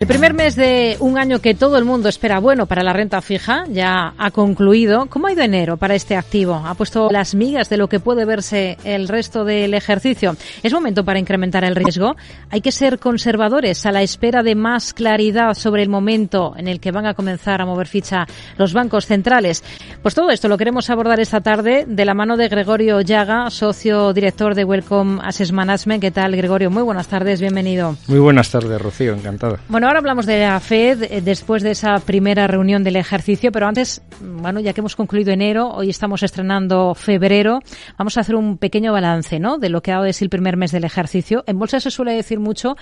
El primer mes de un año que todo el mundo espera bueno para la renta fija ya ha concluido. ¿Cómo ha ido enero para este activo? ¿Ha puesto las migas de lo que puede verse el resto del ejercicio? ¿Es momento para incrementar el riesgo? ¿Hay que ser conservadores a la espera de más claridad sobre el momento en el que van a comenzar a mover ficha los bancos centrales? Pues todo esto lo queremos abordar esta tarde de la mano de Gregorio Llaga, socio director de Welcome Assets Management. ¿Qué tal, Gregorio? Muy buenas tardes, bienvenido. Muy buenas tardes, Rocío, encantado. Bueno, ahora hablamos de la Fed eh, después de esa primera reunión del ejercicio, pero antes, bueno, ya que hemos concluido enero, hoy estamos estrenando febrero, vamos a hacer un pequeño balance, ¿no? De lo que ha dado de sí el primer mes del ejercicio. En bolsa se suele decir mucho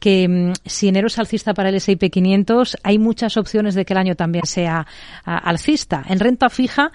que mm, si enero es alcista para el S&P 500, hay muchas opciones de que el año también sea alcista. En renta fija,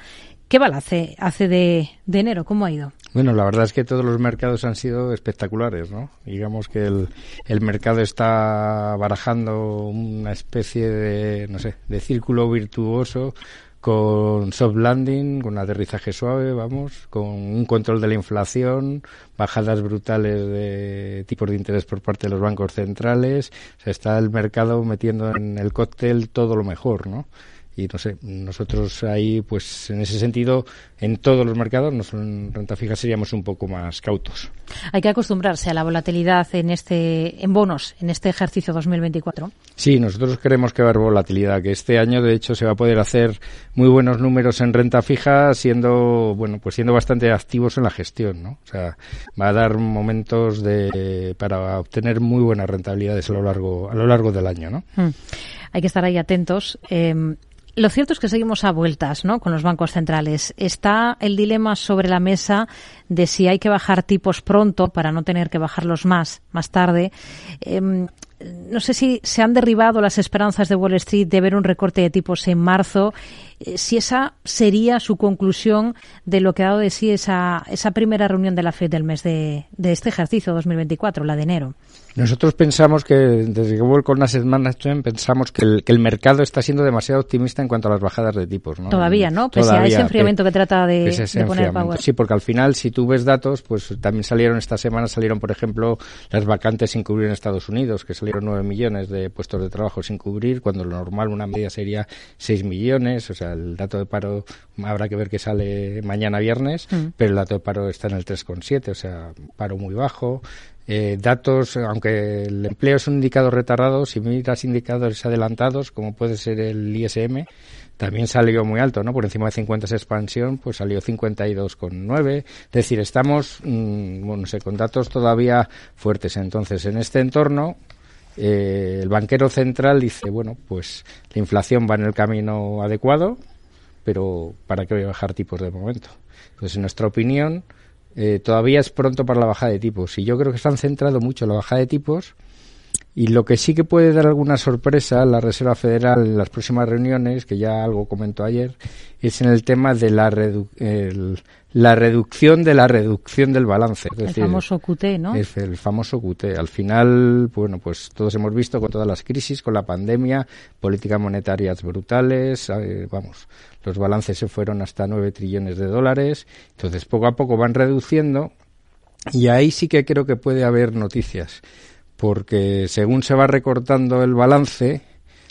¿qué balance hace de, de enero? ¿Cómo ha ido? Bueno, la verdad es que todos los mercados han sido espectaculares, ¿no? Digamos que el, mercado está barajando una especie de, no sé, de círculo virtuoso con soft landing, con aterrizaje suave, vamos, con un control de la inflación, bajadas brutales de tipos de interés por parte de los bancos centrales, o sea, está el mercado metiendo en el cóctel todo lo mejor, ¿no? Y no sé, nosotros ahí, pues en ese sentido, en todos los mercados, no en renta fija, seríamos un poco más cautos. Hay que acostumbrarse a la volatilidad en este, en bonos, en este ejercicio 2024. Sí, nosotros queremos que va a haber volatilidad, que este año, de hecho, se va a poder hacer muy buenos números en renta fija, siendo, bueno, pues siendo bastante activos en la gestión, ¿no? O sea, va a dar momentos de, para obtener muy buenas rentabilidades a lo largo, a lo largo del año, ¿no? Mm. Hay que estar ahí atentos. Eh, lo cierto es que seguimos a vueltas, ¿no? Con los bancos centrales. Está el dilema sobre la mesa de si hay que bajar tipos pronto para no tener que bajarlos más, más tarde. Eh, no sé si se han derribado las esperanzas de Wall Street de ver un recorte de tipos en marzo, eh, si esa sería su conclusión de lo que ha dado de sí esa, esa primera reunión de la FED del mes de, de este ejercicio 2024, la de enero. Nosotros pensamos que, desde que vuelvo con Asset Management, pensamos que el, que el, mercado está siendo demasiado optimista en cuanto a las bajadas de tipos. ¿no? Todavía, ¿no? Pese Todavía, a ese enfriamiento que, que trata de, de poner power. Sí, porque al final, si tú ves datos, pues también salieron esta semana, salieron, por ejemplo, las vacantes sin cubrir en Estados Unidos, que salieron 9 millones de puestos de trabajo sin cubrir, cuando lo normal, una media sería 6 millones. O sea, el dato de paro habrá que ver que sale mañana viernes, mm. pero el dato de paro está en el 3,7, o sea, paro muy bajo. Eh, datos, aunque el empleo es un indicador retardado, si miras indicadores adelantados, como puede ser el ISM, también salió muy alto, ¿no? Por encima de 50 es expansión, pues salió 52,9. Es decir, estamos, mmm, bueno, no sé, con datos todavía fuertes. Entonces, en este entorno, eh, el banquero central dice, bueno, pues la inflación va en el camino adecuado, pero ¿para qué voy a bajar tipos de momento? Entonces, en nuestra opinión, eh, todavía es pronto para la bajada de tipos. Y yo creo que se han centrado mucho en la bajada de tipos. Y lo que sí que puede dar alguna sorpresa la Reserva Federal en las próximas reuniones, que ya algo comentó ayer, es en el tema de la, redu el, la reducción de la reducción del balance. Es el decir, famoso QT, ¿no? Es el famoso QT. Al final, bueno, pues todos hemos visto con todas las crisis, con la pandemia, políticas monetarias brutales, eh, vamos, los balances se fueron hasta 9 trillones de dólares. Entonces, poco a poco van reduciendo y ahí sí que creo que puede haber noticias, porque según se va recortando el balance,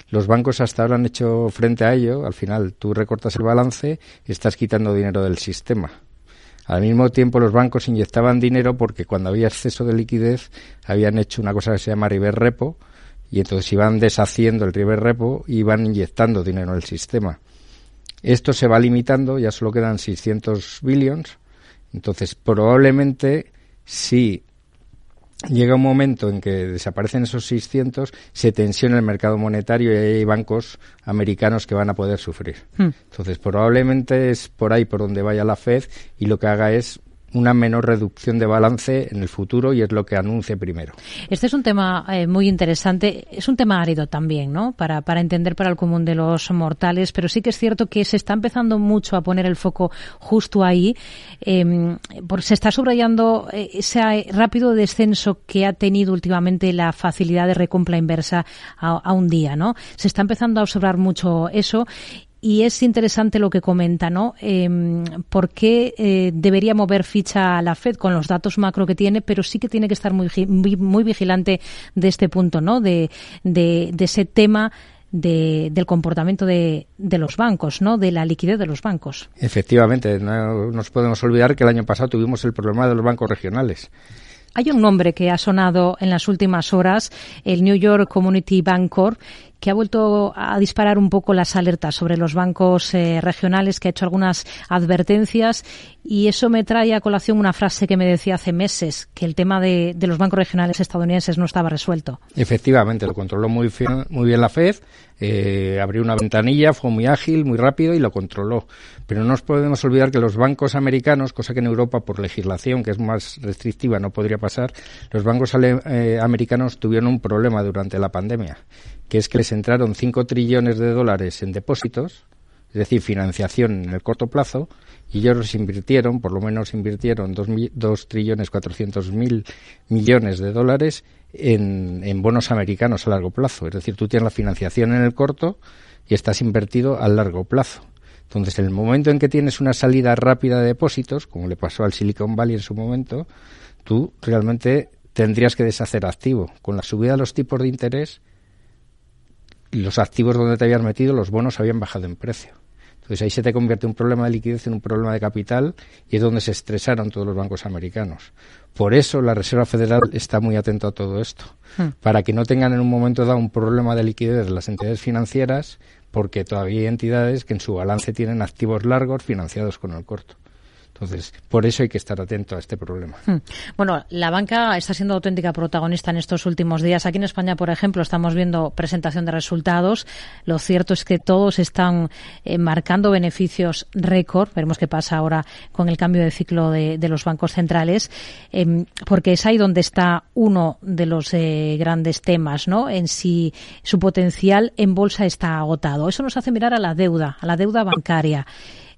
los bancos hasta ahora han hecho frente a ello. Al final, tú recortas el balance estás quitando dinero del sistema. Al mismo tiempo, los bancos inyectaban dinero porque cuando había exceso de liquidez habían hecho una cosa que se llama reverse repo y entonces iban deshaciendo el reverse repo y iban inyectando dinero en el sistema. Esto se va limitando, ya solo quedan 600 billions. Entonces, probablemente, si llega un momento en que desaparecen esos 600, se tensiona el mercado monetario y hay bancos americanos que van a poder sufrir. Hmm. Entonces, probablemente es por ahí por donde vaya la Fed y lo que haga es una menor reducción de balance en el futuro y es lo que anuncie primero. Este es un tema eh, muy interesante. Es un tema árido también, ¿no? Para, para entender para el común de los mortales, pero sí que es cierto que se está empezando mucho a poner el foco justo ahí. Por, se está subrayando eh, ese rápido descenso que ha tenido últimamente la facilidad de recompra inversa a un día, ¿no? Se está empezando a observar mucho eso y es interesante lo que comenta, ¿no? Eh, ¿Por qué eh, debería mover ficha a la Fed con los datos macro que tiene, pero sí que tiene que estar muy, muy, vigilante de este punto, ¿no? De, de, ese tema de, del comportamiento de, de, los bancos, ¿no? De la liquidez de los bancos. Efectivamente, no nos podemos olvidar que el año pasado tuvimos el problema de los bancos regionales. Hay un nombre que ha sonado en las últimas horas, el New York Community Bank Corp, que ha vuelto a disparar un poco las alertas sobre los bancos eh, regionales, que ha hecho algunas advertencias y eso me trae a colación una frase que me decía hace meses, que el tema de, los bancos regionales estadounidenses no estaba resuelto. Efectivamente, lo controló muy, bien la Fed, eh, abrió una ventanilla, fue muy ágil, muy rápido y lo controló. Pero no nos podemos olvidar que los bancos americanos, cosa que en Europa por legislación, que es más restrictiva, no podría pasar, los bancos eh, americanos tuvieron un problema durante la pandemia que es que les entraron 5 trillones de dólares en depósitos, es decir, financiación en el corto plazo, y ellos invirtieron, por lo menos invirtieron 2, trillones 400 mil millones de dólares en, bonos americanos a largo plazo. Es decir, tú tienes la financiación en el corto y estás invertido a largo plazo. Entonces, en el momento en que tienes una salida rápida de depósitos, como le pasó al Silicon Valley en su momento, tú realmente tendrías que deshacer activo. Con la subida de los tipos de interés, los activos donde te habías metido, los bonos habían bajado en precio. Entonces ahí se te convierte un problema de liquidez en un problema de capital y es donde se estresaron todos los bancos americanos. Por eso la Reserva Federal está muy atento a todo esto, hmm. para que no tengan en un momento dado un problema de liquidez las entidades financieras, porque todavía hay entidades que en su balance tienen activos largos financiados con el corto. Entonces, por eso hay que estar atento a este problema. Hmm. Bueno, la banca está siendo auténtica protagonista en estos últimos días. Aquí en España, por ejemplo, estamos viendo presentación de resultados. Lo cierto es que todos están eh, marcando beneficios récord. Veremos qué pasa ahora con el cambio de ciclo de, los bancos centrales, em, porque es ahí donde está uno de los eh, grandes temas, ¿no? En si su potencial en bolsa está agotado. Eso nos hace mirar a la deuda, a la deuda bancaria.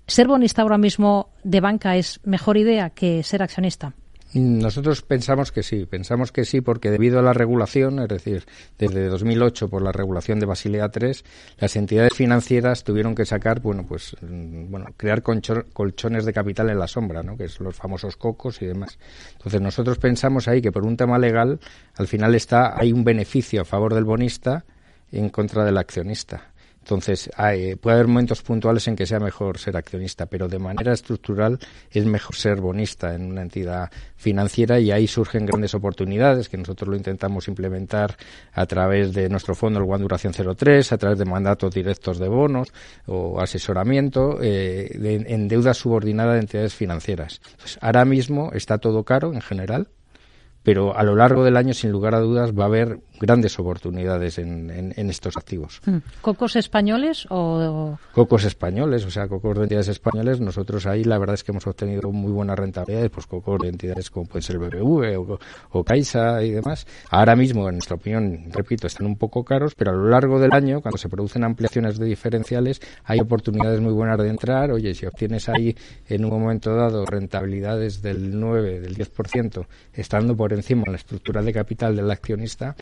¿Ser bonista ahora mismo de banca es mejor idea que ser accionista? Nosotros pensamos que sí, pensamos que sí porque debido a la regulación, es decir, desde 2008 por la regulación de Basilea III, las entidades financieras tuvieron que sacar, bueno, pues, mm, bueno, crear colchones de capital en la sombra, ¿no? Que son los famosos cocos y demás. Entonces nosotros pensamos ahí que por un tema legal, al final está, hay un beneficio a favor del bonista en contra del accionista. Entonces, puede haber momentos puntuales en que sea mejor ser accionista, pero de manera estructural es mejor ser bonista en una entidad financiera y ahí surgen grandes oportunidades que nosotros lo intentamos implementar a través de nuestro fondo, el One Duración 03, a través de mandatos directos de bonos o asesoramiento eh, en deuda subordinada de entidades financieras. ahora mismo está todo caro en general, pero a lo largo del año, sin lugar a dudas, va a haber grandes oportunidades en, en, estos activos. Hmm. ¿Cocos españoles o...? Cocos españoles, o sea, cocos de entidades españoles. Nosotros ahí la verdad es que hemos obtenido muy buenas rentabilidades, pues cocos de entidades como puede ser BBV o, o Caixa y demás. Ahora mismo, en nuestra opinión, repito, están un poco caros, pero a lo largo del año, cuando se producen ampliaciones de diferenciales, hay oportunidades muy buenas de entrar. Oye, si obtienes ahí en un momento dado rentabilidades del 9, del 10%, estando por encima la estructura de capital del accionista,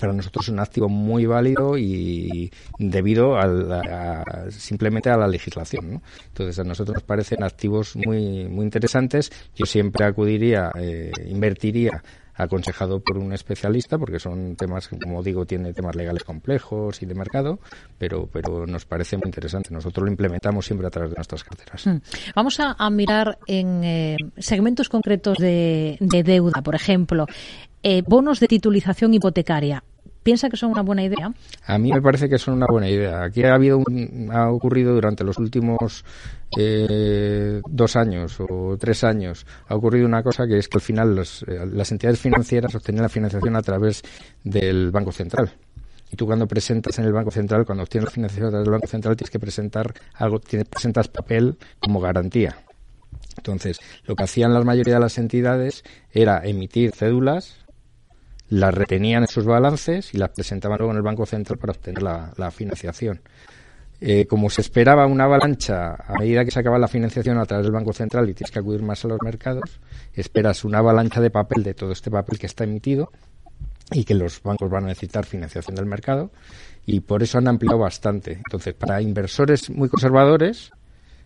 para nosotros es un activo muy válido y debido a, simplemente a la legislación. Entonces, a nosotros nos parecen activos muy, muy interesantes. Yo siempre acudiría, eh, invertiría aconsejado por un especialista porque son temas como digo tiene temas legales complejos y de mercado pero pero nos parece muy interesante nosotros lo implementamos siempre a través de nuestras carteras hmm. vamos a, mirar en eh, segmentos concretos de, de, deuda por ejemplo eh, bonos de titulización hipotecaria. ¿Piensa que son una buena idea? A mí me parece que son una buena idea. Aquí ha habido ha ocurrido durante los últimos eh, dos años o tres años ha ocurrido una cosa que es que al final eh, las entidades financieras obtienen la financiación a través del Banco Central. Y tú cuando presentas en el Banco Central, cuando obtienes la financiación a través del Banco Central, tienes que presentar algo, tienes, presentas papel como garantía. Entonces, lo que hacían la mayoría de las entidades era emitir cédulas las retenían en sus balances y las presentaban luego en el Banco Central para obtener la, financiación. Eh, como se esperaba una avalancha a medida que se acaba la financiación a través del Banco Central y tienes que acudir más a los mercados, esperas una avalancha de papel de todo este papel que está emitido y que los bancos van a necesitar financiación del mercado y por eso han ampliado bastante. Entonces, para inversores muy conservadores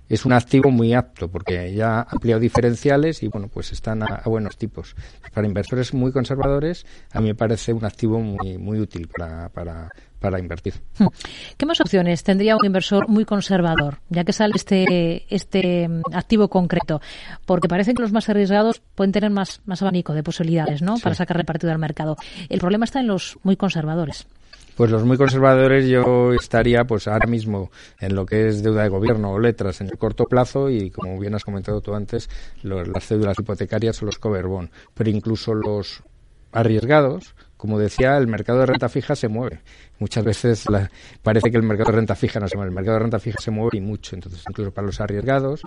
es un activo muy apto porque ya ha ampliado diferenciales y bueno, pues están a, buenos tipos. Para inversores muy conservadores, a mí me parece un activo muy, muy útil para, para, para invertir. Hmm. ¿Qué más opciones tendría un inversor muy conservador, ya que sale este, este mm, activo concreto? Porque parece que los más arriesgados pueden tener más, más abanico de posibilidades, ¿no? Para sacarle partido al mercado. El problema está en los muy conservadores. Pues los muy conservadores yo estaría pues ahora mismo en lo que es deuda de gobierno o letras en el corto plazo y como bien has comentado tú antes, las cédulas hipotecarias o los cover bond. Pero incluso los arriesgados, como decía, el mercado de renta fija se mueve. Muchas veces parece que el mercado de renta fija no se mueve, el mercado de renta fija se mueve y mucho. Entonces, incluso para los arriesgados,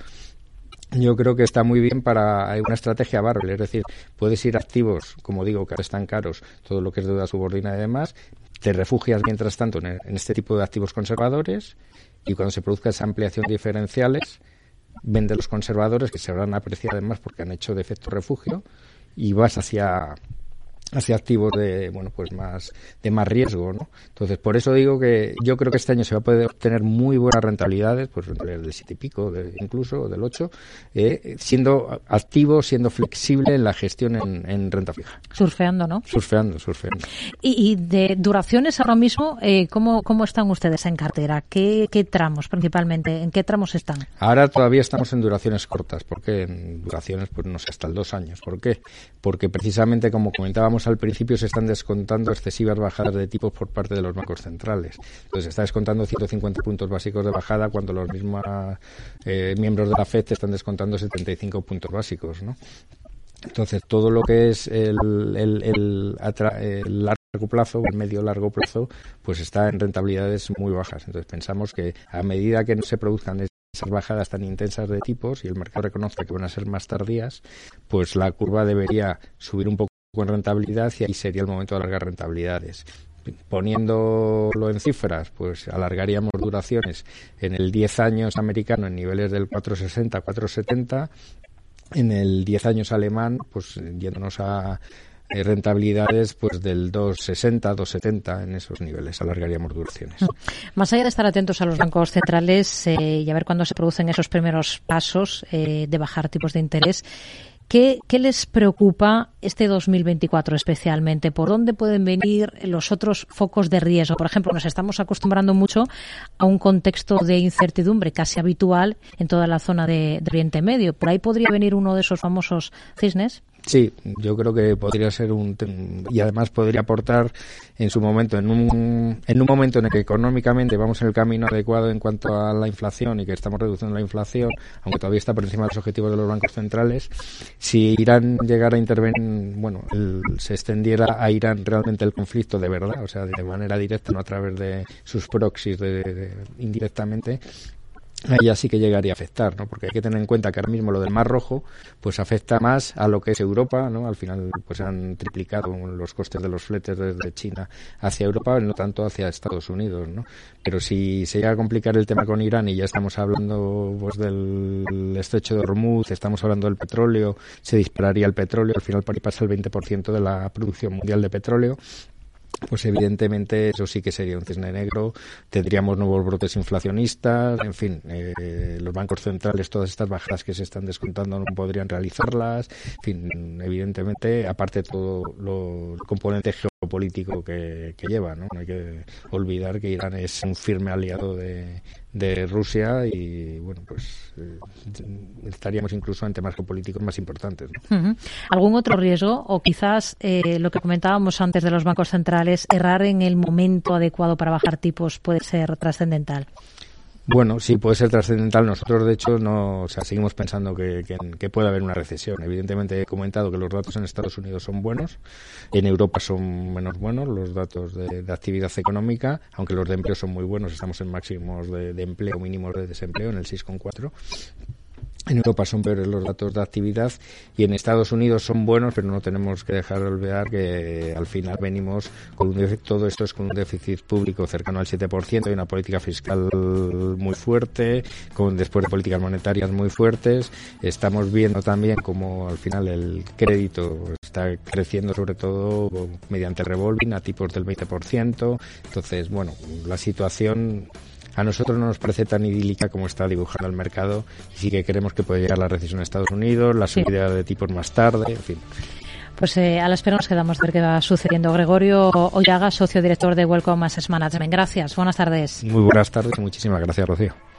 yo creo que está muy bien para una estrategia barbell, es decir, puedes ir activos, como digo, que están caros, todo lo que es deuda subordinada y demás, te refugias mientras tanto en, este tipo de activos conservadores y cuando se produzca esa ampliación de diferenciales, vende los conservadores que se habrán apreciado además porque han hecho de efecto refugio y vas hacia hacia activos de bueno pues más de más riesgo no entonces por eso digo que yo creo que este año se va a poder obtener muy buenas rentabilidades pues del siete y pico de, incluso del 8 eh, siendo activo siendo flexible en la gestión en, renta fija. Surfeando no surfeando surfeando. Y, de duraciones ahora mismo eh, cómo cómo están ustedes en cartera qué, qué tramos principalmente en qué tramos están ahora todavía estamos en duraciones cortas porque en duraciones pues no sé hasta el dos años. ¿por qué? porque precisamente como comentábamos al principio se están descontando excesivas bajadas de tipos por parte de los bancos centrales. Entonces está descontando 150 puntos básicos de bajada cuando los mismos eh, miembros de la FED están descontando 75 puntos básicos. Entonces, todo lo que es el, el, largo plazo, el medio largo plazo, pues está en rentabilidades muy bajas. Entonces, pensamos que a medida que no se produzcan esas bajadas tan intensas de tipos y el mercado reconozca que van a ser más tardías, pues la curva debería subir un poco con rentabilidad y ahí sería el momento de alargar rentabilidades. Poniéndolo en cifras, pues alargaríamos duraciones en el 10 años americano en niveles del 460, 470, en el 10 años alemán, pues yéndonos a eh, rentabilidades pues del 260, 270 en esos niveles, alargaríamos duraciones. Más allá de estar atentos a los bancos centrales eh, y a ver cuándo se producen esos primeros pasos eh, de bajar tipos de interés, ¿Qué, les preocupa este 2024 especialmente? ¿Por dónde pueden venir los otros focos de riesgo? Por ejemplo, nos estamos acostumbrando mucho a un contexto de incertidumbre casi habitual en toda la zona de, de Oriente Medio. ¿Por ahí podría venir uno de esos famosos cisnes? Sí, yo creo que podría ser un y además podría aportar en su momento en un en un momento en el que económicamente vamos en el camino adecuado en cuanto a la inflación y que estamos reduciendo la inflación, aunque todavía está por encima de los objetivos de los bancos centrales, si Irán llegara a intervenir, bueno, se extendiera a Irán realmente el conflicto de verdad, o sea, de manera directa, no a través de sus proxies de, indirectamente, ahí ya sí que llegaría a afectar, ¿no? Porque hay que tener en cuenta que ahora mismo lo del Mar Rojo, pues afecta más a lo que es Europa, ¿no? Al final, pues han triplicado los costes de los fletes desde China hacia Europa, no tanto hacia Estados Unidos, ¿no? Pero si se llega a complicar el tema con Irán y ya estamos hablando, pues, del estrecho de Hormuz, estamos hablando del petróleo, se dispararía el petróleo, al final pasa el 20% de la producción mundial de petróleo, pues evidentemente eso sí que sería un cisne negro. Tendríamos nuevos brotes inflacionistas, en fin, eh, los bancos centrales, todas estas bajadas que se están descontando no podrían realizarlas. En fin, evidentemente, aparte todo lo, el componente geopolítico que, lleva, ¿no? No hay que olvidar que Irán es un firme aliado de, Rusia y bueno pues eh, estaríamos incluso en temas geopolíticos más importantes algún otro riesgo o quizás eh, lo que comentábamos antes de los bancos centrales errar en el momento adecuado para bajar tipos puede ser trascendental bueno, sí, puede ser trascendental. Nosotros, de hecho, no, o sea, seguimos pensando que, que, puede haber una recesión. Evidentemente, he comentado que los datos en Estados Unidos son buenos, en Europa son menos buenos los datos de, actividad económica, aunque los de empleo son muy buenos. Estamos en máximos de, empleo, mínimos de desempleo, en el 6,4. En Europa son peores los datos de actividad y en Estados Unidos son buenos, pero no tenemos que dejar de olvidar que al final venimos con un déficit, todo esto es con un déficit público cercano al 7% y una política fiscal muy fuerte, con después de políticas monetarias muy fuertes. Estamos viendo también como al final el crédito está creciendo sobre todo mediante revolving a tipos del 20%. Entonces, bueno, la situación a nosotros no nos parece tan idílica como está dibujando el mercado y sí que creemos que puede llegar la recesión en Estados Unidos, la subida de tipos más tarde, en fin. Pues eh, a la espera nos quedamos de ver qué va sucediendo. Gregorio Ollaga, socio director de Welcome Assets Management. Gracias, buenas tardes. Muy buenas tardes y muchísimas gracias, Rocío.